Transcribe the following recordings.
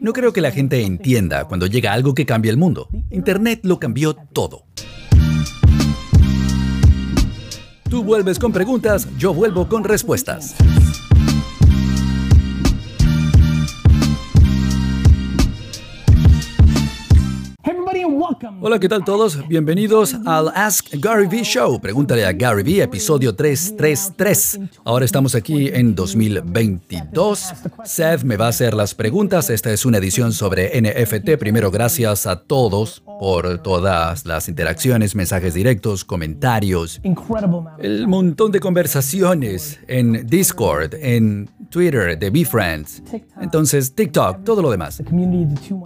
No creo que la gente entienda cuando llega algo que cambia el mundo. Internet lo cambió todo. Tú vuelves con preguntas, yo vuelvo con respuestas. Hola, ¿qué tal todos? Bienvenidos al Ask Gary Vee Show. Pregúntale a Gary Vee, episodio 333. Ahora estamos aquí en 2022. Seth me va a hacer las preguntas. Esta es una edición sobre NFT. Primero, gracias a todos por todas las interacciones, mensajes directos, comentarios, el montón de conversaciones en Discord, en Twitter, de BeFriends, entonces TikTok, todo lo demás.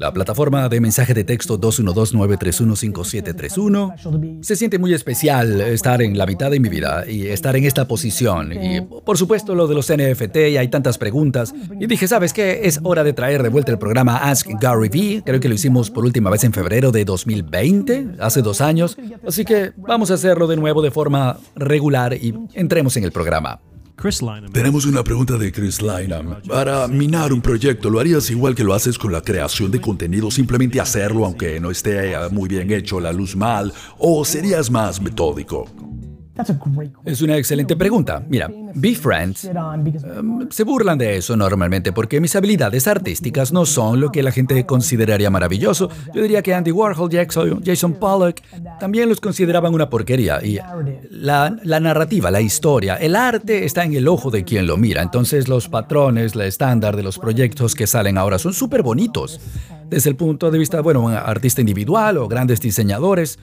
La plataforma de mensaje de texto 212-931-5731. Se siente muy especial estar en la mitad de mi vida y estar en esta posición. Y por supuesto lo de los NFT y hay tantas preguntas. Y dije, ¿sabes qué? Es hora de traer de vuelta el programa Ask Gary Vee. Creo que lo hicimos por última vez en febrero de 2020, hace dos años. Así que vamos a hacerlo de nuevo de forma regular y entremos en el programa. Tenemos una pregunta de Chris Lynam. Para minar un proyecto, ¿lo harías igual que lo haces con la creación de contenido? Simplemente hacerlo aunque no esté muy bien hecho, la luz mal, o serías más metódico? Es una excelente pregunta. Mira, BeFriends um, se burlan de eso normalmente porque mis habilidades artísticas no son lo que la gente consideraría maravilloso. Yo diría que Andy Warhol, Jackson, Jason Pollock también los consideraban una porquería. Y la, la narrativa, la historia, el arte está en el ojo de quien lo mira. Entonces los patrones, la estándar de los proyectos que salen ahora son súper bonitos desde el punto de vista, bueno, un artista individual o grandes diseñadores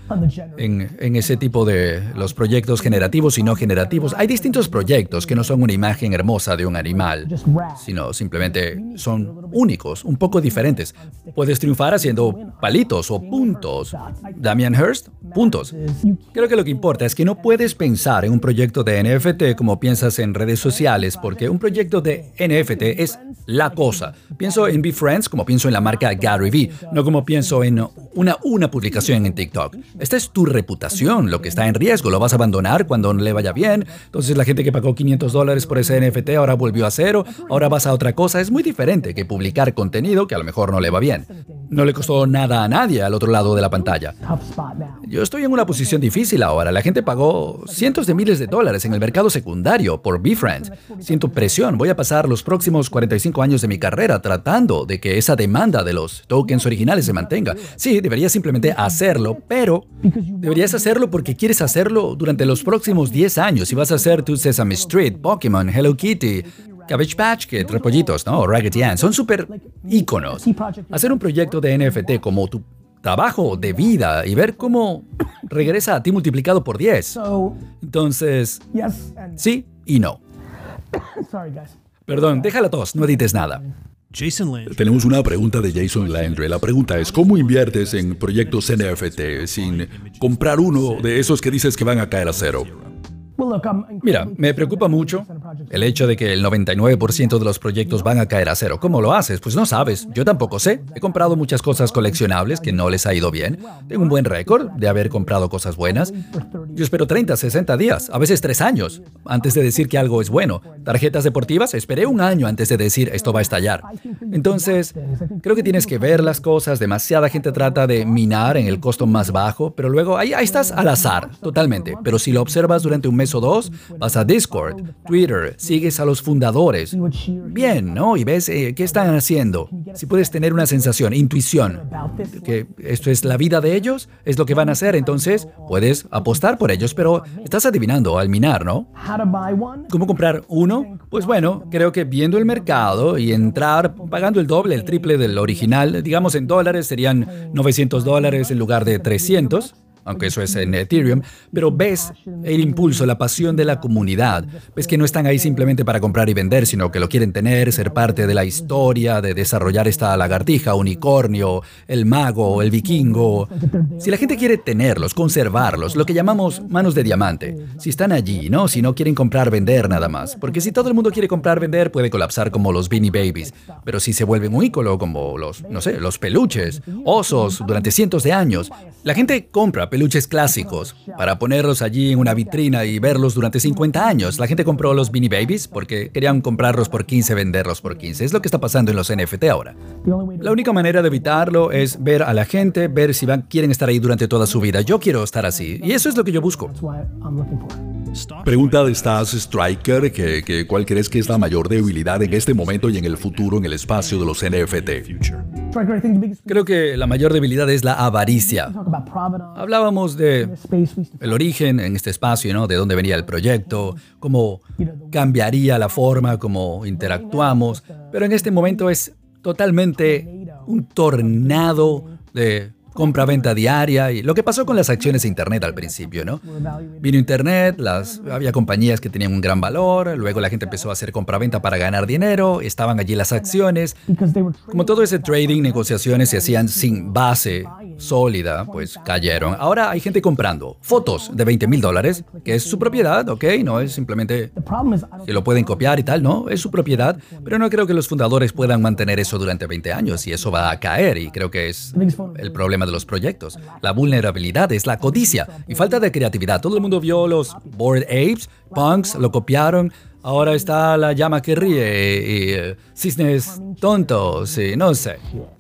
en, en, ese tipo de los proyectos generativos y no generativos. Hay distintos proyectos que no son una imagen hermosa de un animal, sino simplemente son únicos, un poco diferentes. Puedes triunfar haciendo palitos o puntos. Damian Hirst, puntos. Creo que lo que importa es que no puedes pensar en un proyecto de NFT como piensas en redes sociales, porque un proyecto de NFT es la cosa. Pienso en BeFriends como pienso en la marca Gap no como pienso en una, una publicación en TikTok. Esta es tu reputación, lo que está en riesgo, lo vas a abandonar cuando no le vaya bien. Entonces la gente que pagó 500 dólares por ese NFT ahora volvió a cero, ahora vas a otra cosa. Es muy diferente que publicar contenido que a lo mejor no le va bien. No le costó nada a nadie al otro lado de la pantalla. Yo estoy en una posición difícil ahora. La gente pagó cientos de miles de dólares en el mercado secundario por BeFriends. Siento presión. Voy a pasar los próximos 45 años de mi carrera tratando de que esa demanda de los tokens originales se mantenga. Sí, deberías simplemente hacerlo, pero deberías hacerlo porque quieres hacerlo durante los próximos 10 años. Si vas a hacer tu Sesame Street, Pokémon, Hello Kitty, Cabbage Patch Kid, Repollitos, ¿no? Raggedy Ann, son súper íconos. Hacer un proyecto de NFT como tu trabajo de vida y ver cómo regresa a ti multiplicado por 10. Entonces, sí y no. Perdón, déjala tos, no edites nada. Tenemos una pregunta de Jason Landry. La pregunta es, ¿cómo inviertes en proyectos NFT sin comprar uno de esos que dices que van a caer a cero? Mira, me preocupa mucho el hecho de que el 99% de los proyectos van a caer a cero. ¿Cómo lo haces? Pues no sabes. Yo tampoco sé. He comprado muchas cosas coleccionables que no les ha ido bien. Tengo un buen récord de haber comprado cosas buenas. Yo espero 30, 60 días, a veces 3 años, antes de decir que algo es bueno. Tarjetas deportivas, esperé un año antes de decir esto va a estallar. Entonces, creo que tienes que ver las cosas. Demasiada gente trata de minar en el costo más bajo, pero luego ahí, ahí estás al azar, totalmente. Pero si lo observas durante un mes o dos, vas a Discord, Twitter, sigues a los fundadores. Bien, ¿no? Y ves eh, qué están haciendo. Si puedes tener una sensación, intuición, que esto es la vida de ellos, es lo que van a hacer, entonces puedes apostar por ellos, pero estás adivinando al minar, ¿no? ¿Cómo comprar uno? Pues bueno, creo que viendo el mercado y entrar pagando el doble, el triple del original, digamos en dólares serían 900 dólares en lugar de 300 aunque eso es en Ethereum, pero ves el impulso, la pasión de la comunidad. Ves que no están ahí simplemente para comprar y vender, sino que lo quieren tener, ser parte de la historia, de desarrollar esta lagartija, unicornio, el mago, el vikingo. Si la gente quiere tenerlos, conservarlos, lo que llamamos manos de diamante, si están allí, ¿no? Si no quieren comprar, vender nada más. Porque si todo el mundo quiere comprar, vender, puede colapsar como los Beanie Babies. Pero si se vuelven un ícono como los, no sé, los peluches, osos durante cientos de años, la gente compra, peluches clásicos para ponerlos allí en una vitrina y verlos durante 50 años. La gente compró los Beanie Babies porque querían comprarlos por 15, venderlos por 15. Es lo que está pasando en los NFT ahora. La única manera de evitarlo es ver a la gente, ver si van, quieren estar ahí durante toda su vida. Yo quiero estar así y eso es lo que yo busco. Pregunta de Stas Striker, que, ¿cuál crees que es la mayor debilidad en este momento y en el futuro en el espacio de los NFT? Creo que la mayor debilidad es la avaricia. Hablábamos de el origen en este espacio, ¿no? De dónde venía el proyecto, cómo cambiaría la forma como interactuamos, pero en este momento es totalmente un tornado de compra-venta diaria y lo que pasó con las acciones de Internet al principio, ¿no? Vino Internet, había compañías que tenían un gran valor, luego la gente empezó a hacer compra-venta para ganar dinero, estaban allí las acciones. Como todo ese trading, negociaciones se hacían sin base sólida, pues cayeron. Ahora hay gente comprando fotos de 20 mil dólares, que es su propiedad, ¿ok? No es simplemente que lo pueden copiar y tal, no, es su propiedad, pero no creo que los fundadores puedan mantener eso durante 20 años y eso va a caer y creo que es el problema de los proyectos. La vulnerabilidad es la codicia y falta de creatividad. Todo el mundo vio los Bored Apes, punks, lo copiaron. Ahora está la llama que ríe y, eh, cisnes tontos y no sé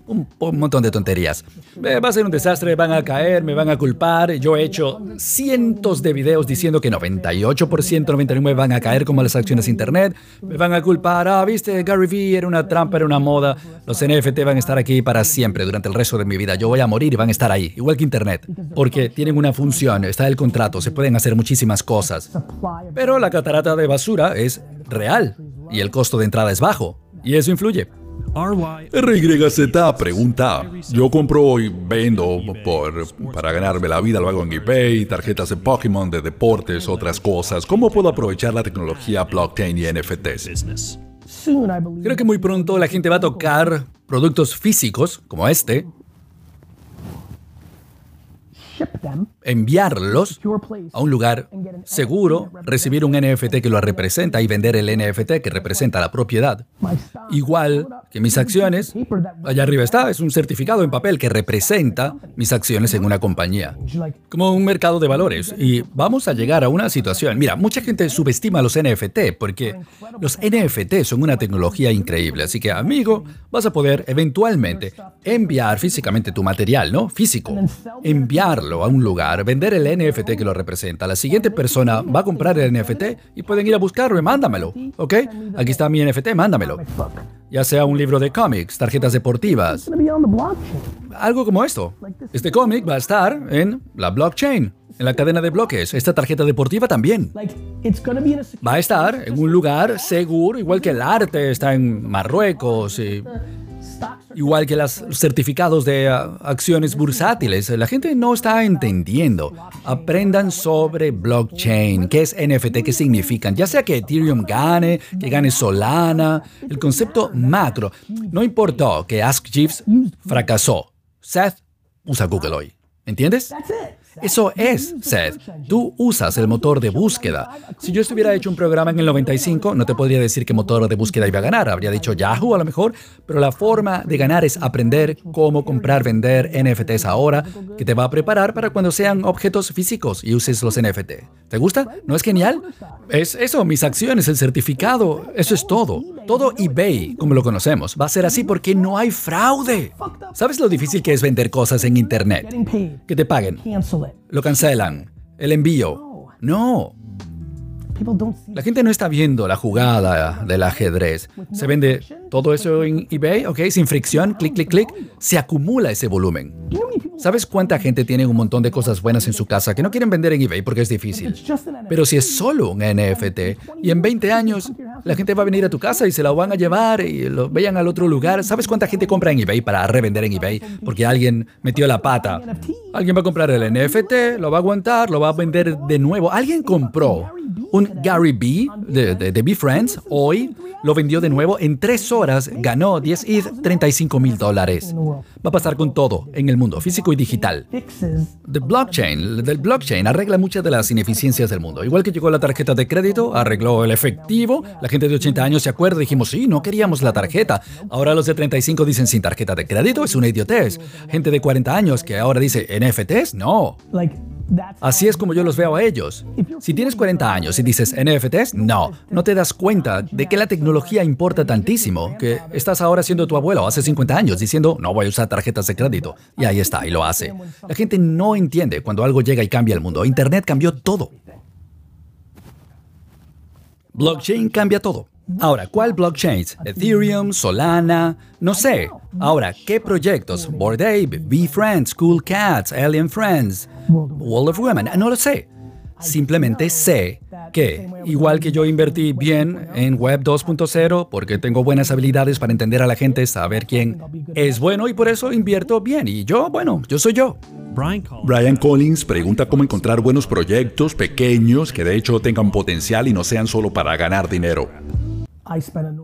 un, montón de tonterías. va a ser un desastre, van a caer, me van a culpar. Yo he hecho cientos de videos diciendo que 98%, 99% van a caer como las acciones de Internet. Me van a culpar, ah, viste, Gary Vee era una trampa, era una moda. Los NFT van a estar aquí para siempre, durante el resto de mi vida. Yo voy a morir y van a estar ahí, igual que Internet. Porque tienen una función, está el contrato, se pueden hacer muchísimas cosas. Pero la catarata de basura es real y el costo de entrada es bajo. Y eso influye. RYZ pregunta, yo compro y vendo por, para ganarme la vida, lo hago en eBay, tarjetas de Pokémon, de deportes, otras cosas. ¿Cómo puedo aprovechar la tecnología blockchain y NFTs? Creo que muy pronto la gente va a tocar productos físicos como este enviarlos a un lugar seguro, recibir un NFT que lo representa y vender el NFT que representa la propiedad. Igual que mis acciones, allá arriba está, es un certificado en papel que representa mis acciones en una compañía, como un mercado de valores. Y vamos a llegar a una situación, mira, mucha gente subestima los NFT porque los NFT son una tecnología increíble, así que amigo, vas a poder eventualmente enviar físicamente tu material, ¿no? Físico, enviarlo a un lugar vender el NFT que lo representa. La siguiente persona va a comprar el NFT y pueden ir a buscarlo y mándamelo, ¿ok? Aquí está mi NFT, mándamelo. Ya sea un libro de cómics, tarjetas deportivas. Algo como esto. Este cómic va a estar en la blockchain, en la cadena de bloques. Esta tarjeta deportiva también. Va a estar en un lugar seguro, igual que el arte está en Marruecos y Igual que los certificados de ah, acciones bursátiles, la gente no está entendiendo. Aprendan sobre blockchain, qué es NFT, qué significan. Ya sea que Ethereum gane, que gane Solana, el concepto macro. No importó que Ask Jeeves fracasó. Seth usa Google hoy. ¿Entiendes? Eso es, Seth. Tú usas el motor de búsqueda. Si yo estuviera hecho un programa en el 95, no te podría decir qué motor de búsqueda iba a ganar. Habría dicho Yahoo a lo mejor, pero la forma de ganar es aprender cómo comprar, vender NFTs ahora, que te va a preparar para cuando sean objetos físicos y uses los NFT. ¿Te gusta? ¿No es genial? Es eso, mis acciones, el certificado, eso es todo. Todo eBay, como lo conocemos, va a ser así porque no hay fraude. ¿Sabes lo difícil que es vender cosas en Internet? Que te paguen. Lo cancelan. El envío. No. La gente no está viendo la jugada del ajedrez. Se vende todo eso en eBay, ¿ok? Sin fricción, clic, clic, clic. Se acumula ese volumen. ¿Sabes cuánta gente tiene un montón de cosas buenas en su casa que no quieren vender en eBay porque es difícil? Pero si es solo un NFT y en 20 años la gente va a venir a tu casa y se la van a llevar y lo vayan al otro lugar, ¿sabes cuánta gente compra en eBay para revender en eBay porque alguien metió la pata? Alguien va a comprar el NFT, lo va a aguantar, lo va a vender de nuevo. Alguien compró un Gary B de, de, de Friends hoy lo vendió de nuevo en tres horas, ganó 10 ETH, 35 mil dólares. Va a pasar con todo en el mundo físico y digital. The blockchain, del blockchain arregla muchas de las ineficiencias del mundo. Igual que llegó la tarjeta de crédito, arregló el efectivo. La gente de 80 años se acuerda, dijimos, sí, no queríamos la tarjeta. Ahora los de 35 dicen sin tarjeta de crédito, es una idiotez. Gente de 40 años que ahora dice NFTs, no. Así es como yo los veo a ellos. Si tienes 40 años y dices NFTs, no, no te das cuenta de que la tecnología importa tantísimo que estás ahora siendo tu abuelo hace 50 años diciendo no voy a usar tarjetas de crédito. Y ahí está, y lo hace. La gente no entiende cuando algo llega y cambia el mundo. Internet cambió todo. Blockchain cambia todo. Ahora, ¿cuál blockchain? Ethereum, Solana, no sé. Ahora, ¿qué proyectos? Bored Ape, Friends, Cool Cats, Alien Friends, Wall of Women, no lo sé. Simplemente sé que, igual que yo invertí bien en Web 2.0 porque tengo buenas habilidades para entender a la gente, saber quién es bueno y por eso invierto bien. Y yo, bueno, yo soy yo. Brian Collins pregunta cómo encontrar buenos proyectos pequeños que de hecho tengan potencial y no sean solo para ganar dinero.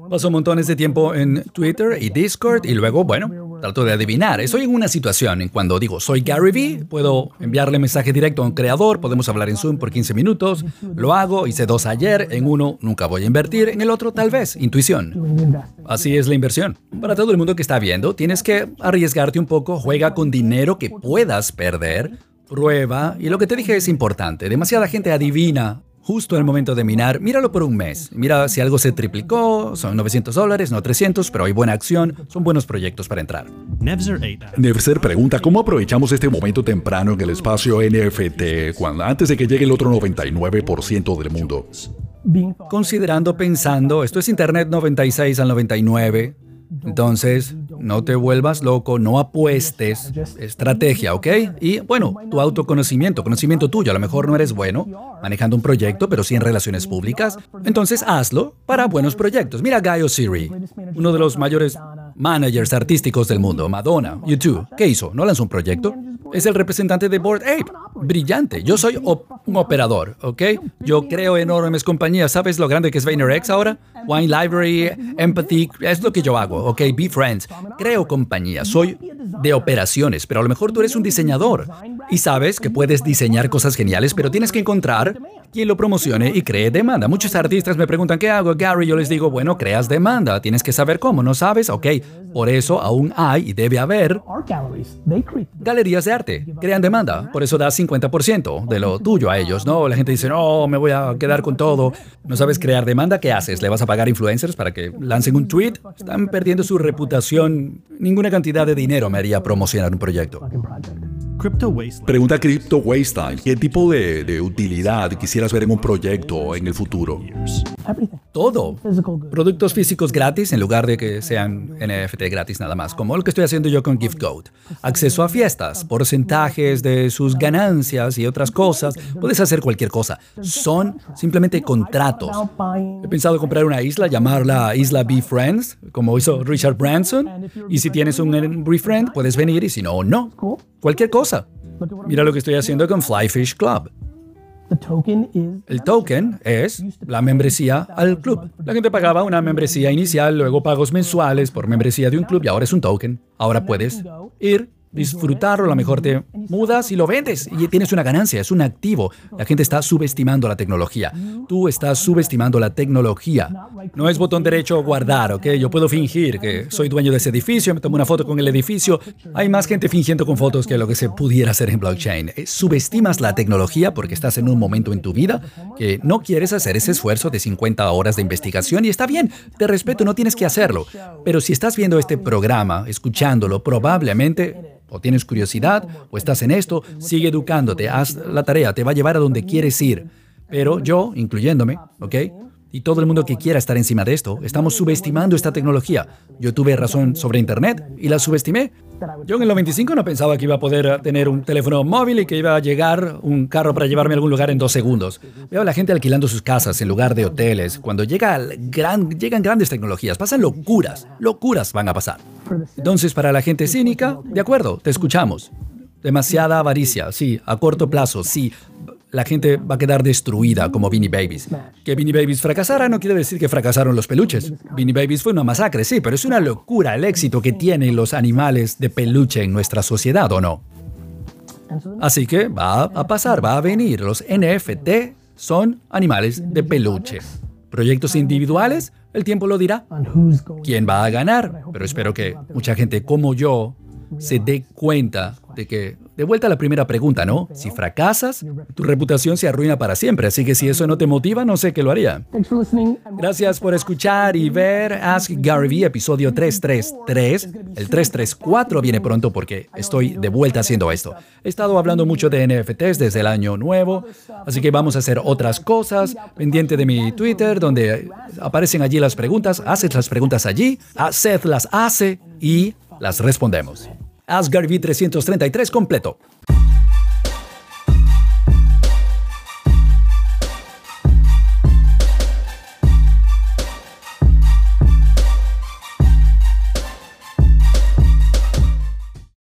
Paso montones de tiempo en Twitter y Discord y luego, bueno, trato de adivinar. Estoy en una situación en cuando digo soy Gary Vee, puedo enviarle mensaje directo a un creador, podemos hablar en Zoom por 15 minutos, lo hago, hice dos ayer, en uno nunca voy a invertir, en el otro tal vez, intuición. Así es la inversión. Para todo el mundo que está viendo, tienes que arriesgarte un poco, juega con dinero que puedas perder, prueba, y lo que te dije es importante, demasiada gente adivina justo en el momento de minar, míralo por un mes. Mira si algo se triplicó, son 900 dólares, no 300, pero hay buena acción, son buenos proyectos para entrar. Nevzer pregunta, ¿cómo aprovechamos este momento temprano en el espacio NFT cuando, antes de que llegue el otro 99% del mundo? Considerando, pensando, esto es Internet 96 al 99, entonces, no te vuelvas loco, no apuestes, estrategia, ¿ok? Y bueno, tu autoconocimiento, conocimiento tuyo, a lo mejor no eres bueno manejando un proyecto, pero sí en relaciones públicas, entonces hazlo para buenos proyectos. Mira Guy Siri, uno de los mayores managers artísticos del mundo, Madonna, YouTube, ¿qué hizo? ¿No lanzó un proyecto? Es el representante de Board Ape. Brillante. Yo soy un operador, ¿ok? Yo creo enormes compañías. ¿Sabes lo grande que es VaynerX ahora? Wine Library, Empathy, es lo que yo hago, ¿ok? Be Friends. Creo compañías. Soy de operaciones, pero a lo mejor tú eres un diseñador y sabes que puedes diseñar cosas geniales, pero tienes que encontrar quien lo promocione y cree demanda. Muchos artistas me preguntan, ¿qué hago, Gary? Yo les digo, bueno, creas demanda, tienes que saber cómo, ¿no sabes? Ok, por eso aún hay y debe haber galerías de arte, crean demanda, por eso das 50% de lo tuyo a ellos, ¿no? La gente dice, no, me voy a quedar con todo. ¿No sabes crear demanda? ¿Qué haces? ¿Le vas a pagar influencers para que lancen un tweet? Están perdiendo su reputación. Ninguna cantidad de dinero me haría promocionar un proyecto. Pregunta Crypto Waste ¿qué tipo de, de utilidad quisieras ver en un proyecto en el futuro? Todo. Productos físicos gratis en lugar de que sean NFT gratis nada más, como lo que estoy haciendo yo con GiftGoat. Acceso a fiestas, porcentajes de sus ganancias y otras cosas. Puedes hacer cualquier cosa. Son simplemente contratos. He pensado comprar una isla, llamarla Isla Be Friends, como hizo Richard Branson. Y si tienes un Befriend, puedes venir y si no, no. Cualquier cosa. Mira lo que estoy haciendo con Flyfish Club. El token es la membresía al club. La gente pagaba una membresía inicial, luego pagos mensuales por membresía de un club y ahora es un token. Ahora puedes ir disfrutarlo, a lo mejor te mudas y lo vendes y tienes una ganancia, es un activo. La gente está subestimando la tecnología. Tú estás subestimando la tecnología. No es botón derecho guardar, ¿ok? Yo puedo fingir que soy dueño de ese edificio, me tomo una foto con el edificio. Hay más gente fingiendo con fotos que lo que se pudiera hacer en blockchain. Eh, subestimas la tecnología porque estás en un momento en tu vida que no quieres hacer ese esfuerzo de 50 horas de investigación y está bien, te respeto, no tienes que hacerlo. Pero si estás viendo este programa, escuchándolo, probablemente o tienes curiosidad, o estás en esto, sigue educándote, haz la tarea, te va a llevar a donde quieres ir. Pero yo, incluyéndome, ¿ok? Y todo el mundo que quiera estar encima de esto, estamos subestimando esta tecnología. Yo tuve razón sobre Internet y la subestimé. Yo en el 95 no pensaba que iba a poder tener un teléfono móvil y que iba a llegar un carro para llevarme a algún lugar en dos segundos. Veo a la gente alquilando sus casas en lugar de hoteles. Cuando llegan grandes tecnologías, pasan locuras. Locuras van a pasar. Entonces, para la gente cínica, de acuerdo, te escuchamos. Demasiada avaricia, sí, a corto plazo, sí la gente va a quedar destruida como Beanie Babies. Que Beanie Babies fracasara no quiere decir que fracasaron los peluches. Beanie Babies fue una masacre, sí, pero es una locura el éxito que tienen los animales de peluche en nuestra sociedad, ¿o no? Así que va a pasar, va a venir. Los NFT son animales de peluche. Proyectos individuales, el tiempo lo dirá. ¿Quién va a ganar? Pero espero que mucha gente como yo se dé cuenta de que de vuelta a la primera pregunta, ¿no? Si fracasas, tu reputación se arruina para siempre, así que si eso no te motiva, no sé qué lo haría. Gracias por escuchar y ver Ask Gary Vee, episodio 333. El 334 viene pronto porque estoy de vuelta haciendo esto. He estado hablando mucho de NFTs desde el año nuevo, así que vamos a hacer otras cosas. Pendiente de mi Twitter, donde aparecen allí las preguntas. Haces las preguntas allí, Seth las hace y las respondemos. Asgard V333 completo.